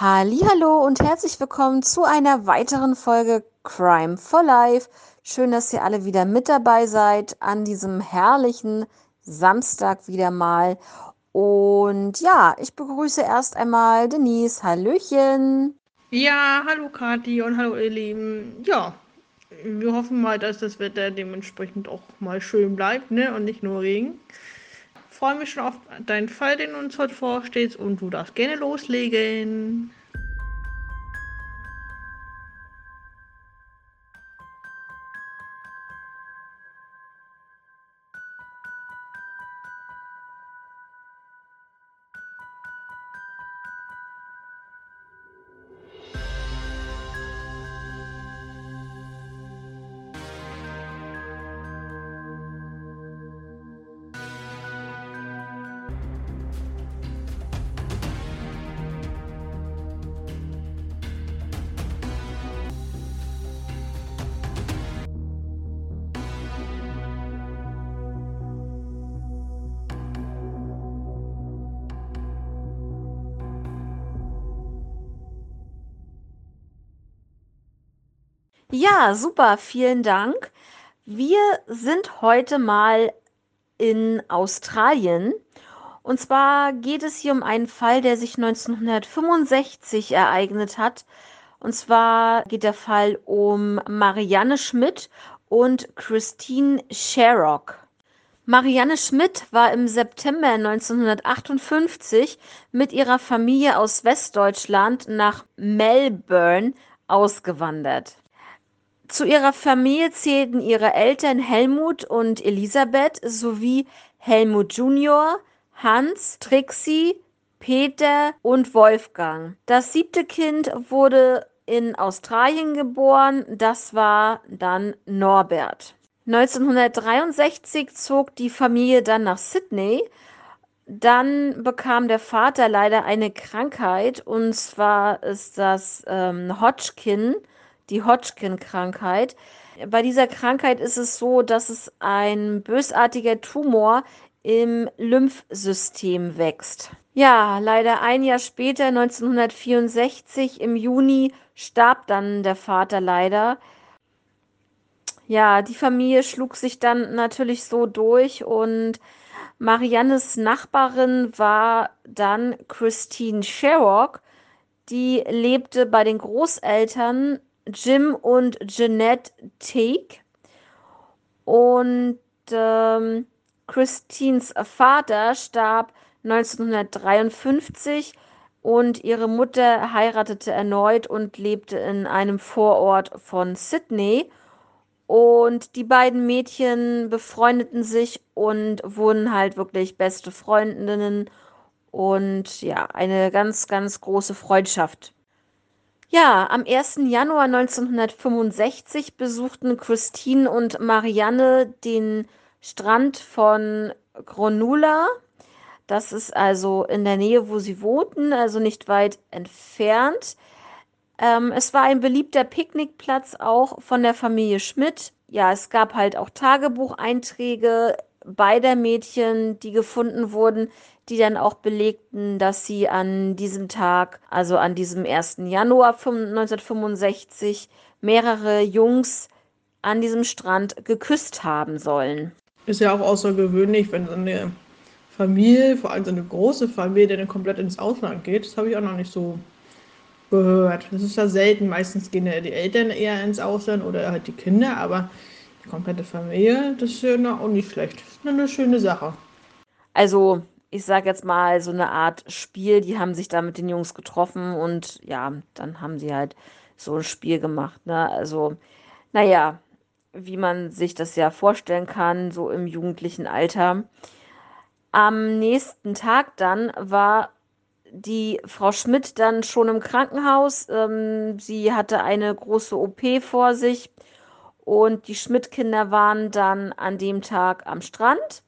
Hallo und herzlich willkommen zu einer weiteren Folge Crime for Life. Schön, dass ihr alle wieder mit dabei seid an diesem herrlichen Samstag wieder mal. Und ja, ich begrüße erst einmal Denise. Hallöchen. Ja, hallo Kathi und hallo ihr Lieben. Ja, wir hoffen mal, dass das Wetter dementsprechend auch mal schön bleibt, ne? Und nicht nur Regen. Freue mich schon auf deinen Fall, den uns heute vorstehst und du darfst gerne loslegen. Ja, super, vielen Dank. Wir sind heute mal in Australien. Und zwar geht es hier um einen Fall, der sich 1965 ereignet hat. Und zwar geht der Fall um Marianne Schmidt und Christine Sherrock. Marianne Schmidt war im September 1958 mit ihrer Familie aus Westdeutschland nach Melbourne ausgewandert. Zu ihrer Familie zählten ihre Eltern Helmut und Elisabeth sowie Helmut Junior, Hans, Trixie, Peter und Wolfgang. Das siebte Kind wurde in Australien geboren, das war dann Norbert. 1963 zog die Familie dann nach Sydney. Dann bekam der Vater leider eine Krankheit und zwar ist das ähm, Hodgkin die Hodgkin-Krankheit. Bei dieser Krankheit ist es so, dass es ein bösartiger Tumor im Lymphsystem wächst. Ja, leider ein Jahr später, 1964, im Juni, starb dann der Vater leider. Ja, die Familie schlug sich dann natürlich so durch und Mariannes Nachbarin war dann Christine Sherrock. Die lebte bei den Großeltern Jim und Jeanette Teague. Und ähm, Christines Vater starb 1953 und ihre Mutter heiratete erneut und lebte in einem Vorort von Sydney. Und die beiden Mädchen befreundeten sich und wurden halt wirklich beste Freundinnen und ja, eine ganz, ganz große Freundschaft ja, am 1. Januar 1965 besuchten Christine und Marianne den Strand von Gronula. Das ist also in der Nähe, wo sie wohnten, also nicht weit entfernt. Ähm, es war ein beliebter Picknickplatz auch von der Familie Schmidt. Ja, es gab halt auch Tagebucheinträge beider Mädchen, die gefunden wurden, die dann auch belegten, dass sie an diesem Tag, also an diesem 1. Januar 1965, mehrere Jungs an diesem Strand geküsst haben sollen. Ist ja auch außergewöhnlich, wenn so eine Familie, vor allem so eine große Familie, dann komplett ins Ausland geht. Das habe ich auch noch nicht so gehört. Das ist ja selten. Meistens gehen ja die Eltern eher ins Ausland oder halt die Kinder, aber komplette Familie, das ist ja auch nicht schlecht. Das ist eine schöne Sache. Also ich sag jetzt mal, so eine Art Spiel. Die haben sich da mit den Jungs getroffen und ja, dann haben sie halt so ein Spiel gemacht. Ne? Also, naja, wie man sich das ja vorstellen kann, so im jugendlichen Alter. Am nächsten Tag dann war die Frau Schmidt dann schon im Krankenhaus. Ähm, sie hatte eine große OP vor sich und die Schmidt-Kinder waren dann an dem Tag am Strand.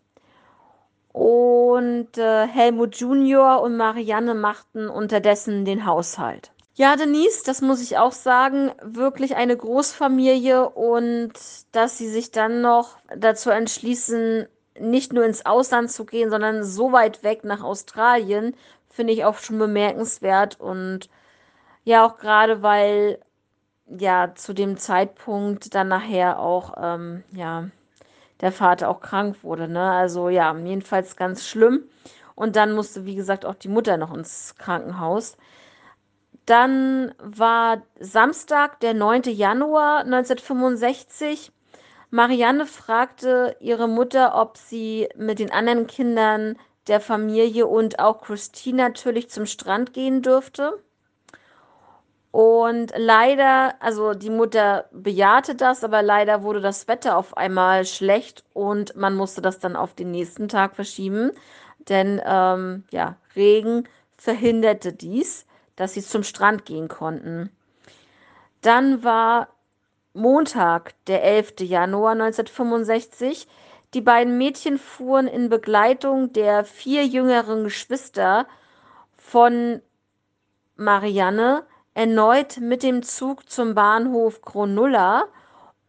Und äh, Helmut Junior und Marianne machten unterdessen den Haushalt. Ja, Denise, das muss ich auch sagen, wirklich eine Großfamilie und dass sie sich dann noch dazu entschließen, nicht nur ins Ausland zu gehen, sondern so weit weg nach Australien, finde ich auch schon bemerkenswert und Ja, auch gerade weil ja zu dem Zeitpunkt dann nachher auch ähm, ja der Vater auch krank wurde, ne? Also ja, jedenfalls ganz schlimm. Und dann musste, wie gesagt, auch die Mutter noch ins Krankenhaus. Dann war Samstag, der 9. Januar 1965. Marianne fragte ihre Mutter, ob sie mit den anderen Kindern der Familie und auch Christine natürlich zum Strand gehen dürfte. Und leider, also die Mutter bejahte das, aber leider wurde das Wetter auf einmal schlecht und man musste das dann auf den nächsten Tag verschieben, denn ähm, ja, Regen verhinderte dies, dass sie zum Strand gehen konnten. Dann war Montag, der 11. Januar 1965. Die beiden Mädchen fuhren in Begleitung der vier jüngeren Geschwister von Marianne erneut mit dem Zug zum Bahnhof Cronulla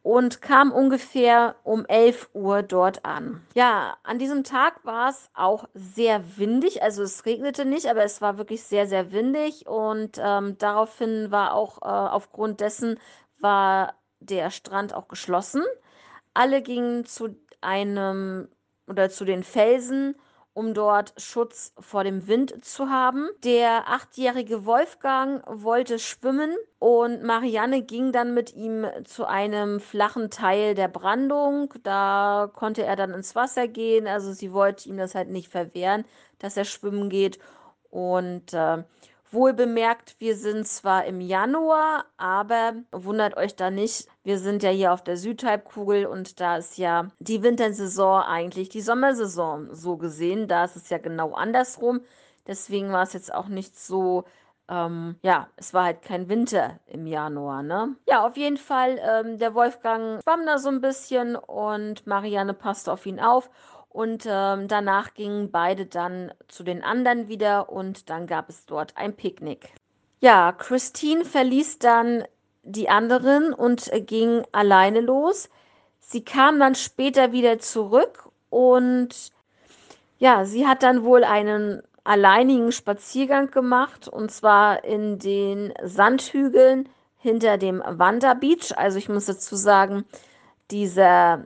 und kam ungefähr um 11 Uhr dort an. Ja, an diesem Tag war es auch sehr windig, also es regnete nicht, aber es war wirklich sehr, sehr windig und ähm, daraufhin war auch äh, aufgrund dessen war der Strand auch geschlossen. Alle gingen zu einem oder zu den Felsen um dort Schutz vor dem Wind zu haben. Der achtjährige Wolfgang wollte schwimmen und Marianne ging dann mit ihm zu einem flachen Teil der Brandung. Da konnte er dann ins Wasser gehen. Also sie wollte ihm das halt nicht verwehren, dass er schwimmen geht. Und äh, Wohl bemerkt, wir sind zwar im Januar, aber wundert euch da nicht, wir sind ja hier auf der Südhalbkugel und da ist ja die Wintersaison eigentlich die Sommersaison so gesehen. Da ist es ja genau andersrum. Deswegen war es jetzt auch nicht so ähm, ja, es war halt kein Winter im Januar, ne? Ja, auf jeden Fall, ähm, der Wolfgang schwamm da so ein bisschen und Marianne passte auf ihn auf. Und ähm, danach gingen beide dann zu den anderen wieder und dann gab es dort ein Picknick. Ja, Christine verließ dann die anderen und ging alleine los. Sie kam dann später wieder zurück und ja, sie hat dann wohl einen alleinigen Spaziergang gemacht und zwar in den Sandhügeln hinter dem Wanderbeach. Also ich muss dazu sagen, dieser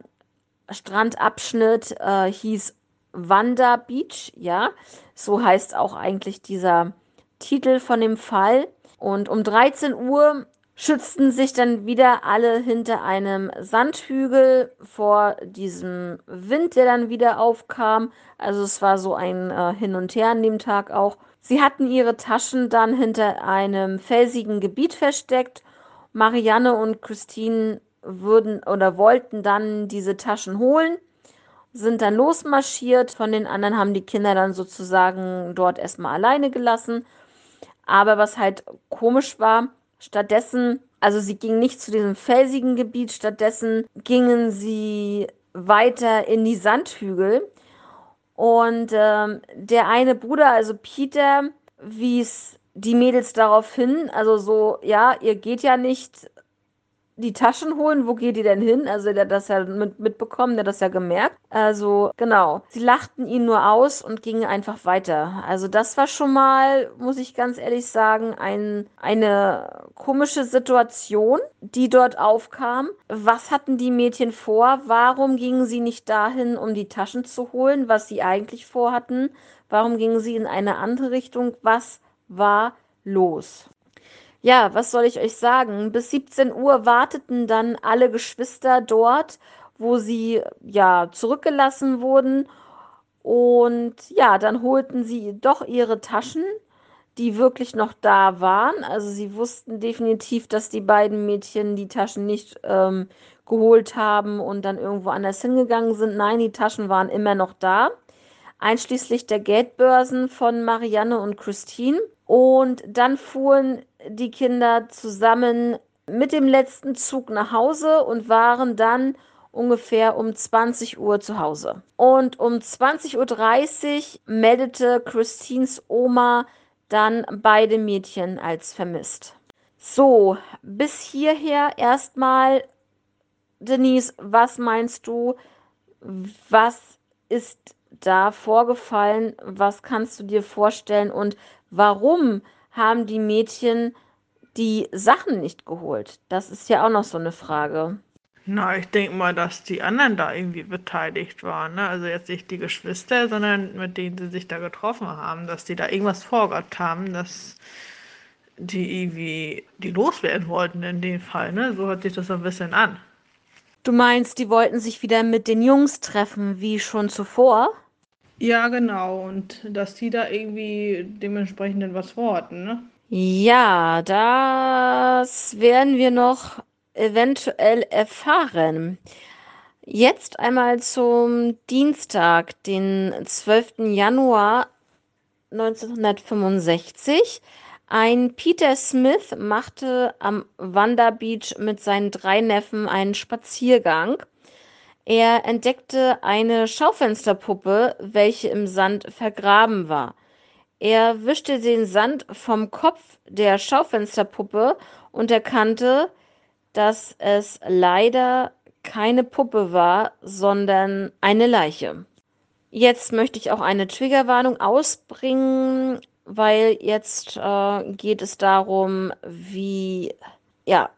Strandabschnitt äh, hieß Wanda Beach, ja. So heißt auch eigentlich dieser Titel von dem Fall. Und um 13 Uhr schützten sich dann wieder alle hinter einem Sandhügel vor diesem Wind, der dann wieder aufkam. Also es war so ein äh, Hin und Her an dem Tag auch. Sie hatten ihre Taschen dann hinter einem felsigen Gebiet versteckt. Marianne und Christine würden oder wollten dann diese Taschen holen, sind dann losmarschiert. Von den anderen haben die Kinder dann sozusagen dort erstmal alleine gelassen. Aber was halt komisch war, stattdessen, also sie gingen nicht zu diesem felsigen Gebiet, stattdessen gingen sie weiter in die Sandhügel. Und ähm, der eine Bruder, also Peter, wies die Mädels darauf hin, also so, ja, ihr geht ja nicht die Taschen holen. Wo geht die denn hin? Also der hat das ja mit, mitbekommen, der hat das ja gemerkt. Also genau. Sie lachten ihn nur aus und gingen einfach weiter. Also das war schon mal, muss ich ganz ehrlich sagen, ein, eine komische Situation, die dort aufkam. Was hatten die Mädchen vor? Warum gingen sie nicht dahin, um die Taschen zu holen, was sie eigentlich vorhatten? Warum gingen sie in eine andere Richtung? Was war los? Ja, was soll ich euch sagen? Bis 17 Uhr warteten dann alle Geschwister dort, wo sie ja zurückgelassen wurden. Und ja, dann holten sie doch ihre Taschen, die wirklich noch da waren. Also sie wussten definitiv, dass die beiden Mädchen die Taschen nicht ähm, geholt haben und dann irgendwo anders hingegangen sind. Nein, die Taschen waren immer noch da, einschließlich der Geldbörsen von Marianne und Christine. Und dann fuhren die Kinder zusammen mit dem letzten Zug nach Hause und waren dann ungefähr um 20 Uhr zu Hause. Und um 20.30 Uhr meldete Christines Oma dann beide Mädchen als vermisst. So, bis hierher erstmal, Denise, was meinst du, was ist da vorgefallen? Was kannst du dir vorstellen und warum haben die Mädchen die Sachen nicht geholt? Das ist ja auch noch so eine Frage. Na, ich denke mal, dass die anderen da irgendwie beteiligt waren. Ne? Also jetzt nicht die Geschwister, sondern mit denen sie sich da getroffen haben, dass die da irgendwas vorgehabt haben, dass die irgendwie die loswerden wollten in dem Fall. Ne? So hört sich das ein bisschen an. Du meinst, die wollten sich wieder mit den Jungs treffen, wie schon zuvor? Ja, genau. Und dass die da irgendwie dementsprechend dann was vorhatten, ne? Ja, das werden wir noch eventuell erfahren. Jetzt einmal zum Dienstag, den 12. Januar 1965. Ein Peter Smith machte am Wanda Beach mit seinen drei Neffen einen Spaziergang. Er entdeckte eine Schaufensterpuppe, welche im Sand vergraben war. Er wischte den Sand vom Kopf der Schaufensterpuppe und erkannte, dass es leider keine Puppe war, sondern eine Leiche. Jetzt möchte ich auch eine Triggerwarnung ausbringen, weil jetzt äh, geht es darum, wie ja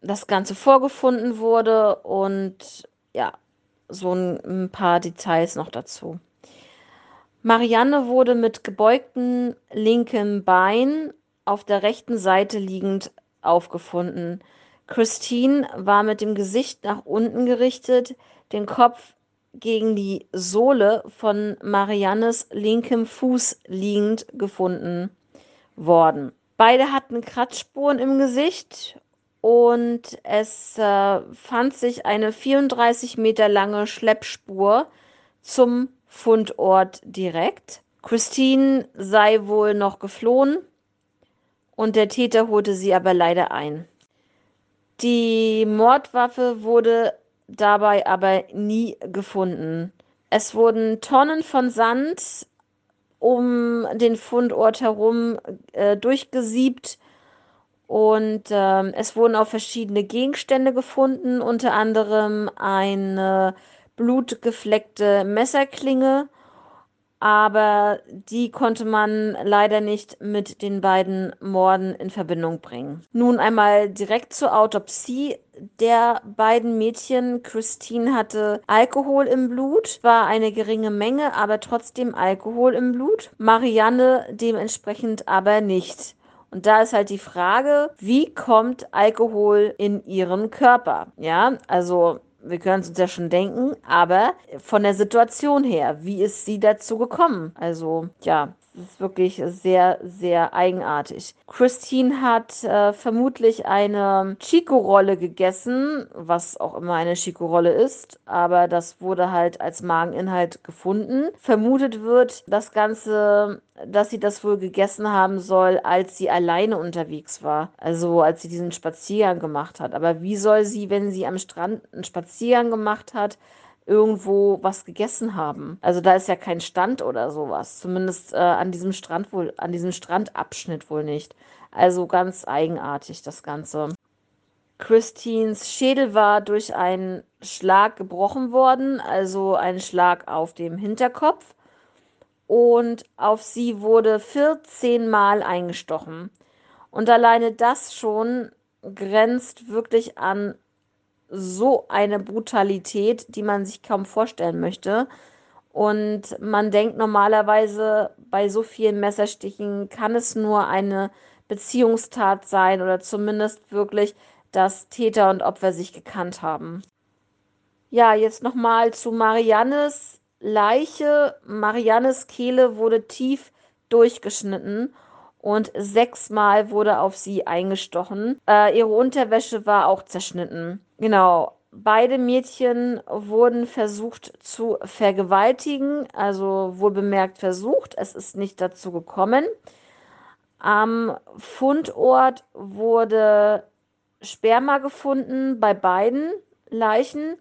das Ganze vorgefunden wurde und ja so ein, ein paar Details noch dazu. Marianne wurde mit gebeugtem linkem Bein auf der rechten Seite liegend aufgefunden. Christine war mit dem Gesicht nach unten gerichtet, den Kopf gegen die Sohle von Mariannes linkem Fuß liegend gefunden worden. Beide hatten Kratzspuren im Gesicht und es äh, fand sich eine 34 Meter lange Schleppspur zum Fundort direkt. Christine sei wohl noch geflohen und der Täter holte sie aber leider ein. Die Mordwaffe wurde dabei aber nie gefunden. Es wurden Tonnen von Sand um den Fundort herum äh, durchgesiebt und äh, es wurden auch verschiedene Gegenstände gefunden, unter anderem eine blutgefleckte Messerklinge aber die konnte man leider nicht mit den beiden Morden in Verbindung bringen. Nun einmal direkt zur Autopsie der beiden Mädchen. Christine hatte Alkohol im Blut, war eine geringe Menge, aber trotzdem Alkohol im Blut. Marianne dementsprechend aber nicht. Und da ist halt die Frage, wie kommt Alkohol in ihren Körper? Ja, also wir können es uns ja schon denken, aber von der Situation her, wie ist sie dazu gekommen? Also, ja, ist wirklich sehr, sehr eigenartig. Christine hat äh, vermutlich eine Chico-Rolle gegessen, was auch immer eine Chico-Rolle ist, aber das wurde halt als Mageninhalt gefunden. Vermutet wird das Ganze, dass sie das wohl gegessen haben soll, als sie alleine unterwegs war. Also als sie diesen Spaziergang gemacht hat. Aber wie soll sie, wenn sie am Strand einen Spaziergang gemacht hat, irgendwo was gegessen haben. Also da ist ja kein Stand oder sowas. Zumindest äh, an diesem Strand wohl, an diesem Strandabschnitt wohl nicht. Also ganz eigenartig das Ganze. Christines Schädel war durch einen Schlag gebrochen worden, also ein Schlag auf dem Hinterkopf. Und auf sie wurde 14 Mal eingestochen. Und alleine das schon grenzt wirklich an so eine Brutalität, die man sich kaum vorstellen möchte. Und man denkt normalerweise, bei so vielen Messerstichen kann es nur eine Beziehungstat sein oder zumindest wirklich, dass Täter und Opfer sich gekannt haben. Ja, jetzt nochmal zu Mariannes Leiche. Mariannes Kehle wurde tief durchgeschnitten und sechsmal wurde auf sie eingestochen. Äh, ihre Unterwäsche war auch zerschnitten. Genau. Beide Mädchen wurden versucht zu vergewaltigen, also wohl bemerkt versucht. Es ist nicht dazu gekommen. Am Fundort wurde Sperma gefunden bei beiden Leichen.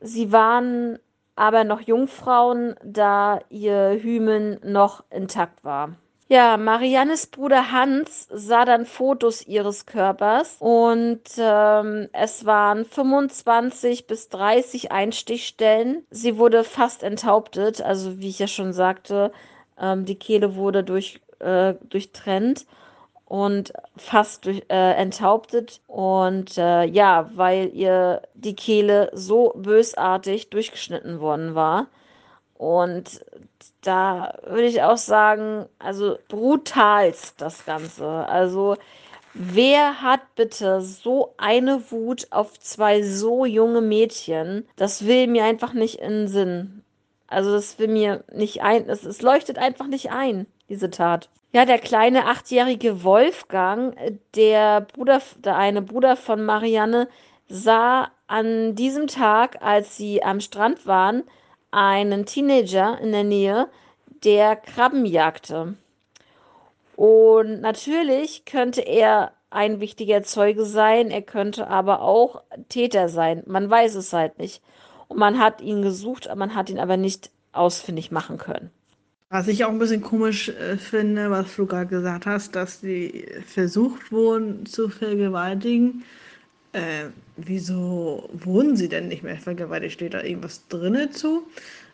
Sie waren aber noch Jungfrauen, da ihr Hymen noch intakt war. Ja, Mariannes Bruder Hans sah dann Fotos ihres Körpers und ähm, es waren 25 bis 30 Einstichstellen. Sie wurde fast enthauptet, also wie ich ja schon sagte, ähm, die Kehle wurde durch, äh, durchtrennt und fast durch, äh, enthauptet. Und äh, ja, weil ihr die Kehle so bösartig durchgeschnitten worden war. Und da würde ich auch sagen, also brutalst das Ganze. Also wer hat bitte so eine Wut auf zwei so junge Mädchen? Das will mir einfach nicht in den Sinn. Also das will mir nicht ein, es, es leuchtet einfach nicht ein, diese Tat. Ja, der kleine achtjährige Wolfgang, der Bruder, der eine Bruder von Marianne, sah an diesem Tag, als sie am Strand waren, einen Teenager in der Nähe, der Krabben jagte. Und natürlich könnte er ein wichtiger Zeuge sein, er könnte aber auch Täter sein. Man weiß es halt nicht. Und man hat ihn gesucht, man hat ihn aber nicht ausfindig machen können. Was ich auch ein bisschen komisch äh, finde, was du gerade gesagt hast, dass die versucht wurden zu vergewaltigen. Äh, wieso wurden sie denn nicht mehr vergewaltigt? Steht da irgendwas drinne zu?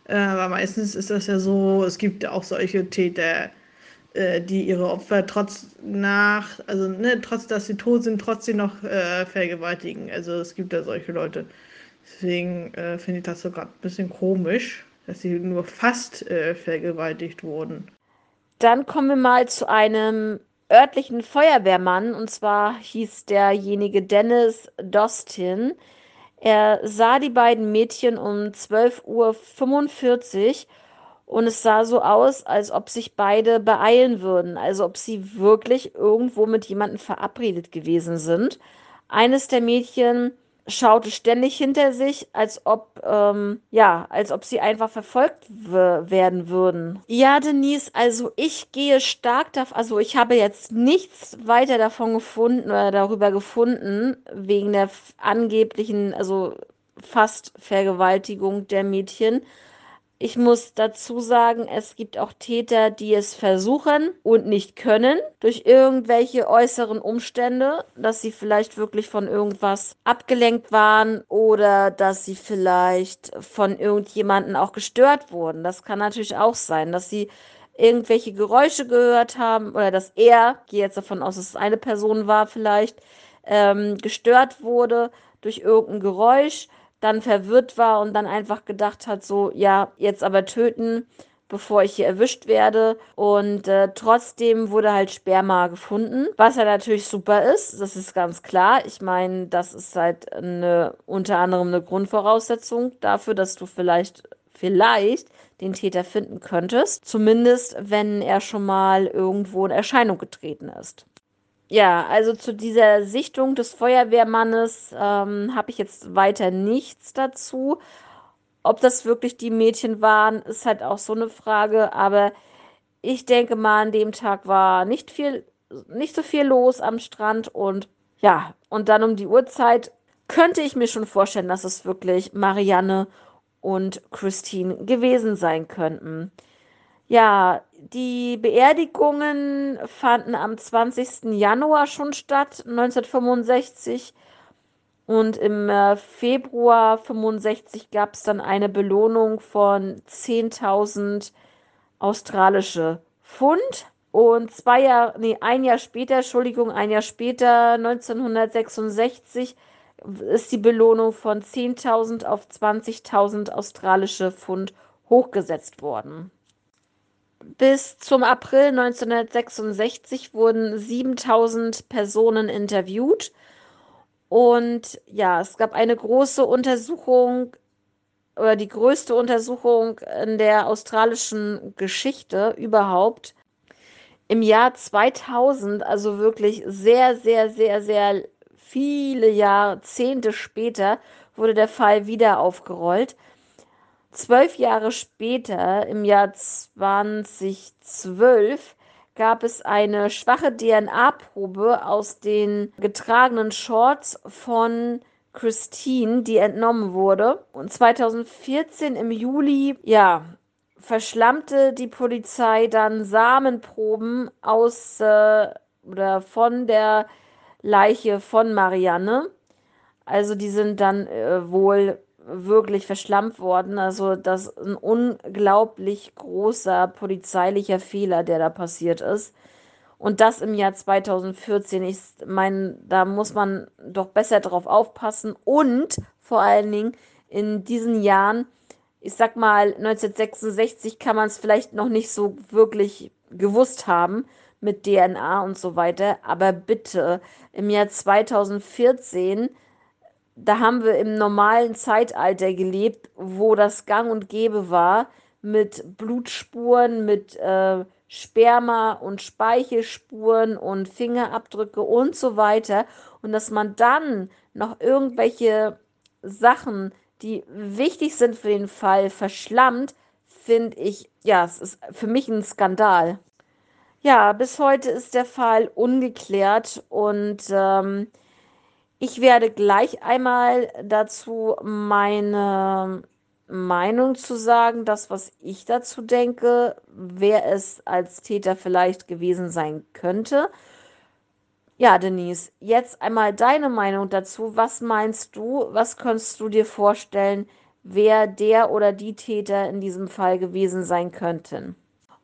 Äh, aber meistens ist das ja so, es gibt ja auch solche Täter, äh, die ihre Opfer trotz nach, also ne, trotz dass sie tot sind, trotzdem noch äh, vergewaltigen. Also es gibt ja solche Leute. Deswegen äh, finde ich das so gerade ein bisschen komisch, dass sie nur fast äh, vergewaltigt wurden. Dann kommen wir mal zu einem örtlichen Feuerwehrmann und zwar hieß derjenige Dennis Dostin. Er sah die beiden Mädchen um 12.45 Uhr und es sah so aus, als ob sich beide beeilen würden, also ob sie wirklich irgendwo mit jemandem verabredet gewesen sind. Eines der Mädchen schaute ständig hinter sich, als ob, ähm, ja, als ob sie einfach verfolgt werden würden. Ja, Denise, also ich gehe stark davon, also ich habe jetzt nichts weiter davon gefunden oder darüber gefunden, wegen der angeblichen, also fast Vergewaltigung der Mädchen. Ich muss dazu sagen, es gibt auch Täter, die es versuchen und nicht können durch irgendwelche äußeren Umstände, dass sie vielleicht wirklich von irgendwas abgelenkt waren oder dass sie vielleicht von irgendjemanden auch gestört wurden. Das kann natürlich auch sein, dass sie irgendwelche Geräusche gehört haben oder dass er, gehe jetzt davon aus, dass es eine Person war vielleicht, ähm, gestört wurde durch irgendein Geräusch dann verwirrt war und dann einfach gedacht hat, so, ja, jetzt aber töten, bevor ich hier erwischt werde. Und äh, trotzdem wurde halt Sperma gefunden, was ja natürlich super ist, das ist ganz klar. Ich meine, das ist halt eine, unter anderem eine Grundvoraussetzung dafür, dass du vielleicht, vielleicht den Täter finden könntest. Zumindest, wenn er schon mal irgendwo in Erscheinung getreten ist. Ja, also zu dieser Sichtung des Feuerwehrmannes ähm, habe ich jetzt weiter nichts dazu. Ob das wirklich die Mädchen waren, ist halt auch so eine Frage. Aber ich denke mal, an dem Tag war nicht viel, nicht so viel los am Strand und ja, und dann um die Uhrzeit könnte ich mir schon vorstellen, dass es wirklich Marianne und Christine gewesen sein könnten. Ja, die Beerdigungen fanden am 20. Januar schon statt, 1965. Und im äh, Februar 65 gab es dann eine Belohnung von 10.000 australische Pfund. Und zwei Jahre, nee, ein Jahr später, Entschuldigung, ein Jahr später, 1966, ist die Belohnung von 10.000 auf 20.000 australische Pfund hochgesetzt worden. Bis zum April 1966 wurden 7000 Personen interviewt. Und ja, es gab eine große Untersuchung oder die größte Untersuchung in der australischen Geschichte überhaupt. Im Jahr 2000, also wirklich sehr, sehr, sehr, sehr viele Jahrzehnte später, wurde der Fall wieder aufgerollt. Zwölf Jahre später, im Jahr 2012, gab es eine schwache DNA-Probe aus den getragenen Shorts von Christine, die entnommen wurde. Und 2014 im Juli, ja, verschlammte die Polizei dann Samenproben aus äh, oder von der Leiche von Marianne. Also die sind dann äh, wohl wirklich verschlampt worden. Also das ist ein unglaublich großer polizeilicher Fehler, der da passiert ist. Und das im Jahr 2014. Ich meine, da muss man doch besser drauf aufpassen. Und vor allen Dingen in diesen Jahren, ich sag mal, 1966 kann man es vielleicht noch nicht so wirklich gewusst haben mit DNA und so weiter. Aber bitte, im Jahr 2014, da haben wir im normalen Zeitalter gelebt, wo das gang und gäbe war, mit Blutspuren, mit äh, Sperma und Speichelspuren und Fingerabdrücke und so weiter. Und dass man dann noch irgendwelche Sachen, die wichtig sind für den Fall, verschlammt, finde ich, ja, es ist für mich ein Skandal. Ja, bis heute ist der Fall ungeklärt und ähm, ich werde gleich einmal dazu meine Meinung zu sagen, das, was ich dazu denke, wer es als Täter vielleicht gewesen sein könnte. Ja, Denise, jetzt einmal deine Meinung dazu. Was meinst du, was könntest du dir vorstellen, wer der oder die Täter in diesem Fall gewesen sein könnten?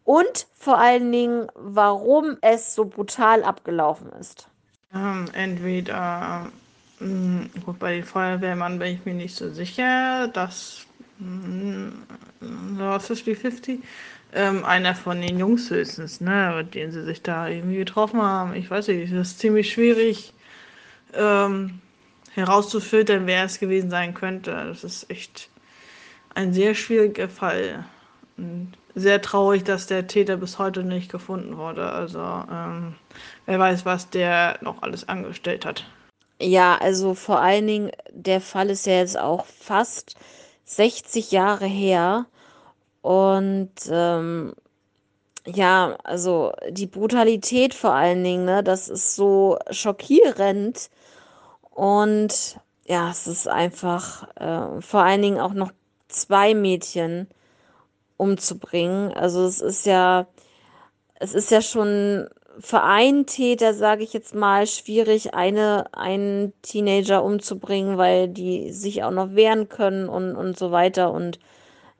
Und vor allen Dingen, warum es so brutal abgelaufen ist. Ähm, entweder, hm, gut, bei den Feuerwehrmann bin ich mir nicht so sicher, dass 50-50. Ähm, einer von den Jungs höchstens, ne, mit denen sie sich da irgendwie getroffen haben. Ich weiß nicht, es ist ziemlich schwierig ähm, herauszufiltern, wer es gewesen sein könnte. Das ist echt ein sehr schwieriger Fall. Und sehr traurig, dass der Täter bis heute nicht gefunden wurde. Also ähm, wer weiß, was der noch alles angestellt hat. Ja, also vor allen Dingen, der Fall ist ja jetzt auch fast 60 Jahre her. Und ähm, ja, also die Brutalität vor allen Dingen, ne, das ist so schockierend. Und ja, es ist einfach äh, vor allen Dingen auch noch zwei Mädchen umzubringen. Also es ist ja, es ist ja schon für einen Täter, sage ich jetzt mal, schwierig, eine, einen Teenager umzubringen, weil die sich auch noch wehren können und, und so weiter. Und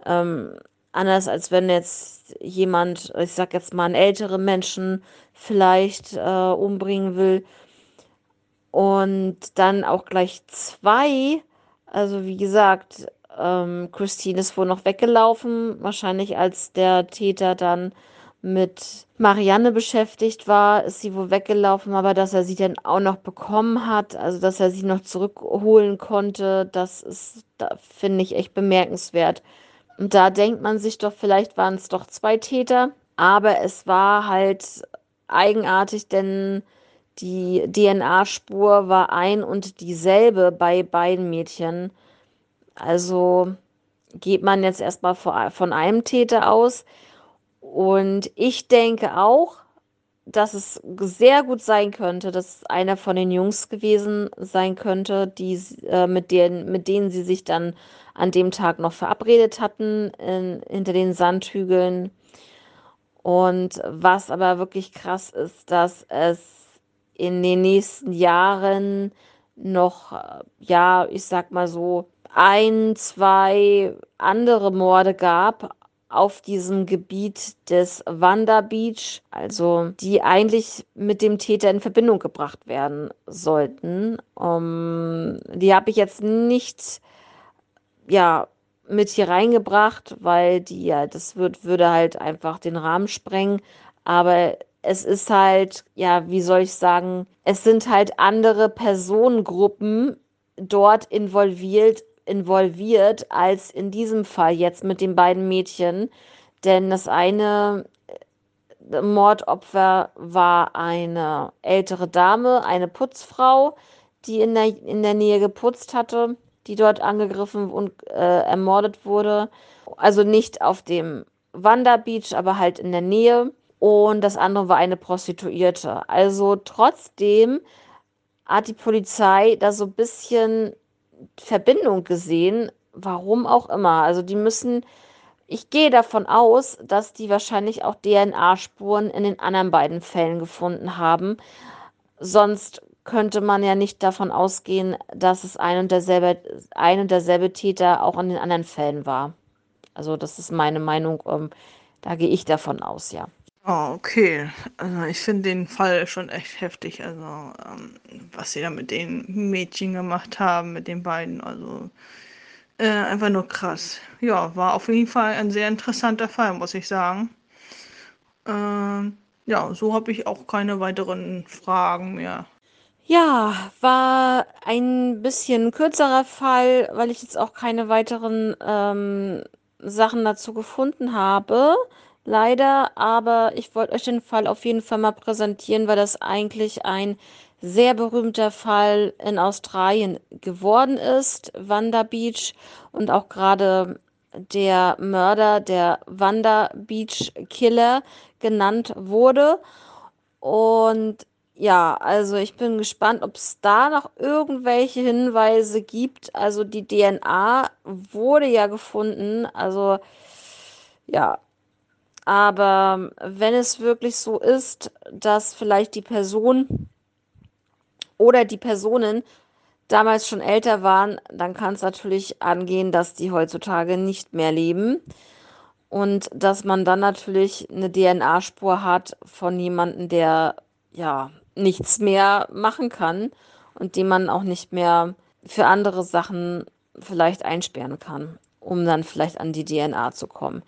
ähm, anders als wenn jetzt jemand, ich sag jetzt mal, einen älteren Menschen vielleicht äh, umbringen will. Und dann auch gleich zwei. Also wie gesagt, ähm, Christine ist wohl noch weggelaufen, wahrscheinlich als der Täter dann mit Marianne beschäftigt war, ist sie wohl weggelaufen, aber dass er sie dann auch noch bekommen hat, also dass er sie noch zurückholen konnte, das ist, da finde ich echt bemerkenswert. Und da denkt man sich doch, vielleicht waren es doch zwei Täter, aber es war halt eigenartig, denn die DNA-Spur war ein und dieselbe bei beiden Mädchen. Also geht man jetzt erstmal von einem Täter aus. Und ich denke auch, dass es sehr gut sein könnte, dass einer von den Jungs gewesen sein könnte, die, äh, mit, denen, mit denen sie sich dann an dem Tag noch verabredet hatten, in, hinter den Sandhügeln. Und was aber wirklich krass ist, dass es in den nächsten Jahren noch, äh, ja, ich sag mal so, ein, zwei andere Morde gab, auf diesem Gebiet des Wanda Beach, also die eigentlich mit dem Täter in Verbindung gebracht werden sollten. Um, die habe ich jetzt nicht ja mit hier reingebracht, weil die ja das wird würde halt einfach den Rahmen sprengen, aber es ist halt ja, wie soll ich sagen, es sind halt andere Personengruppen dort involviert involviert als in diesem Fall jetzt mit den beiden Mädchen. Denn das eine äh, Mordopfer war eine ältere Dame, eine Putzfrau, die in der, in der Nähe geputzt hatte, die dort angegriffen und äh, ermordet wurde. Also nicht auf dem Wanderbeach, aber halt in der Nähe. Und das andere war eine Prostituierte. Also trotzdem hat die Polizei da so ein bisschen Verbindung gesehen, warum auch immer. Also die müssen, ich gehe davon aus, dass die wahrscheinlich auch DNA-Spuren in den anderen beiden Fällen gefunden haben. Sonst könnte man ja nicht davon ausgehen, dass es ein und derselbe, ein und derselbe Täter auch in den anderen Fällen war. Also das ist meine Meinung. Ähm, da gehe ich davon aus, ja. Ah, okay. Also ich finde den Fall schon echt heftig. Also, ähm, was sie da mit den Mädchen gemacht haben, mit den beiden. Also äh, einfach nur krass. Ja, war auf jeden Fall ein sehr interessanter Fall, muss ich sagen. Ähm, ja, so habe ich auch keine weiteren Fragen mehr. Ja, war ein bisschen kürzerer Fall, weil ich jetzt auch keine weiteren ähm, Sachen dazu gefunden habe. Leider, aber ich wollte euch den Fall auf jeden Fall mal präsentieren, weil das eigentlich ein sehr berühmter Fall in Australien geworden ist, Wanda Beach und auch gerade der Mörder, der Wanda Beach Killer genannt wurde. Und ja, also ich bin gespannt, ob es da noch irgendwelche Hinweise gibt. Also die DNA wurde ja gefunden. Also ja, aber wenn es wirklich so ist, dass vielleicht die Person oder die Personen damals schon älter waren, dann kann es natürlich angehen, dass die heutzutage nicht mehr leben. Und dass man dann natürlich eine DNA-Spur hat von jemandem, der ja nichts mehr machen kann und den man auch nicht mehr für andere Sachen vielleicht einsperren kann, um dann vielleicht an die DNA zu kommen.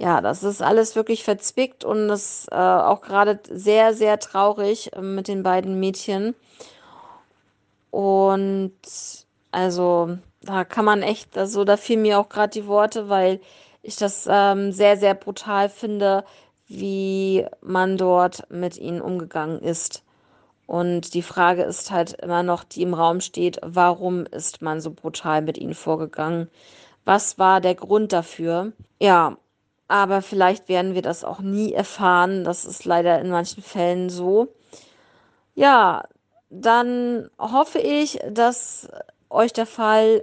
Ja, das ist alles wirklich verzwickt und das äh, auch gerade sehr, sehr traurig äh, mit den beiden Mädchen. Und also da kann man echt, also da fielen mir auch gerade die Worte, weil ich das ähm, sehr, sehr brutal finde, wie man dort mit ihnen umgegangen ist. Und die Frage ist halt immer noch, die im Raum steht, warum ist man so brutal mit ihnen vorgegangen? Was war der Grund dafür? Ja, aber vielleicht werden wir das auch nie erfahren. Das ist leider in manchen Fällen so. Ja, dann hoffe ich, dass euch der Fall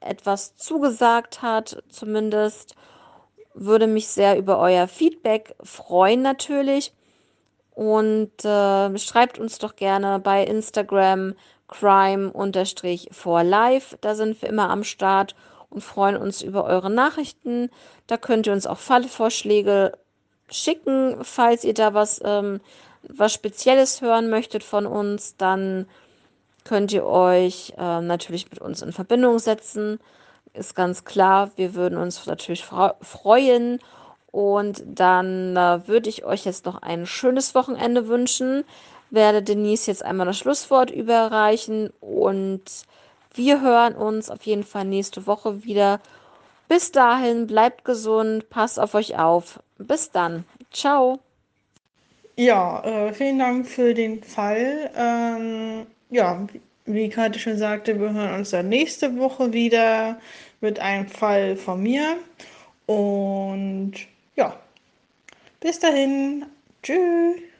etwas zugesagt hat, zumindest. Würde mich sehr über euer Feedback freuen natürlich. Und äh, schreibt uns doch gerne bei Instagram crime-for-life. Da sind wir immer am Start und freuen uns über eure Nachrichten. Da könnt ihr uns auch Fallvorschläge schicken, falls ihr da was, ähm, was Spezielles hören möchtet von uns. Dann könnt ihr euch äh, natürlich mit uns in Verbindung setzen. Ist ganz klar, wir würden uns natürlich freuen. Und dann äh, würde ich euch jetzt noch ein schönes Wochenende wünschen. Werde Denise jetzt einmal das Schlusswort überreichen und wir hören uns auf jeden Fall nächste Woche wieder. Bis dahin, bleibt gesund, passt auf euch auf. Bis dann. Ciao. Ja, äh, vielen Dank für den Fall. Ähm, ja, wie Kate schon sagte, wir hören uns dann nächste Woche wieder mit einem Fall von mir. Und ja, bis dahin. Tschüss.